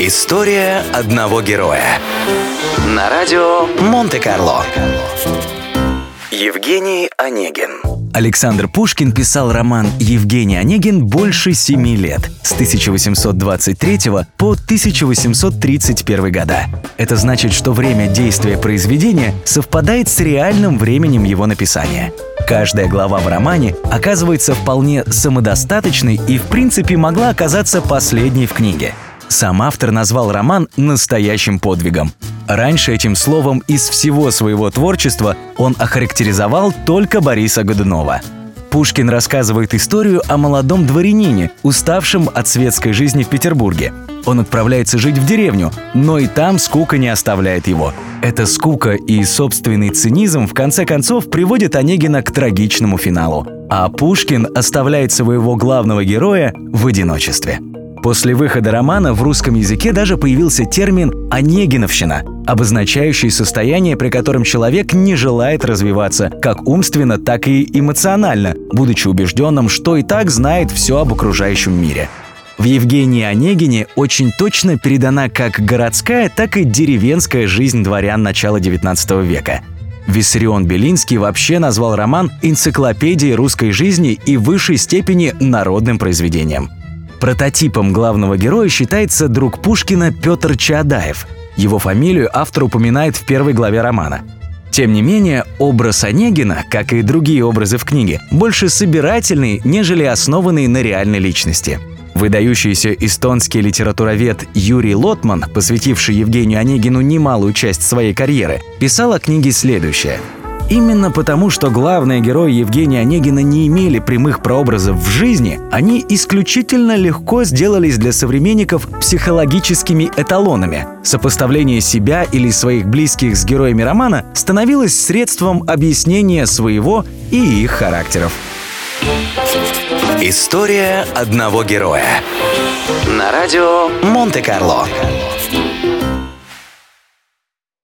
История одного героя. На радио Монте-Карло. Евгений Онегин. Александр Пушкин писал роман «Евгений Онегин» больше семи лет, с 1823 по 1831 года. Это значит, что время действия произведения совпадает с реальным временем его написания. Каждая глава в романе оказывается вполне самодостаточной и, в принципе, могла оказаться последней в книге – сам автор назвал роман настоящим подвигом. Раньше этим словом из всего своего творчества он охарактеризовал только Бориса Годунова. Пушкин рассказывает историю о молодом дворянине, уставшем от светской жизни в Петербурге. Он отправляется жить в деревню, но и там скука не оставляет его. Эта скука и собственный цинизм в конце концов приводят Онегина к трагичному финалу. А Пушкин оставляет своего главного героя в одиночестве. После выхода романа в русском языке даже появился термин «онегиновщина», обозначающий состояние, при котором человек не желает развиваться как умственно, так и эмоционально, будучи убежденным, что и так знает все об окружающем мире. В Евгении Онегине очень точно передана как городская, так и деревенская жизнь дворян начала XIX века. Виссарион Белинский вообще назвал роман энциклопедией русской жизни и в высшей степени народным произведением – Прототипом главного героя считается друг Пушкина Петр Чаадаев. Его фамилию автор упоминает в первой главе романа. Тем не менее, образ Онегина, как и другие образы в книге, больше собирательный, нежели основанный на реальной личности. Выдающийся эстонский литературовед Юрий Лотман, посвятивший Евгению Онегину немалую часть своей карьеры, писал о книге следующее – Именно потому, что главные герои Евгения Онегина не имели прямых прообразов в жизни, они исключительно легко сделались для современников психологическими эталонами. Сопоставление себя или своих близких с героями романа становилось средством объяснения своего и их характеров. История одного героя. На радио Монте-Карло.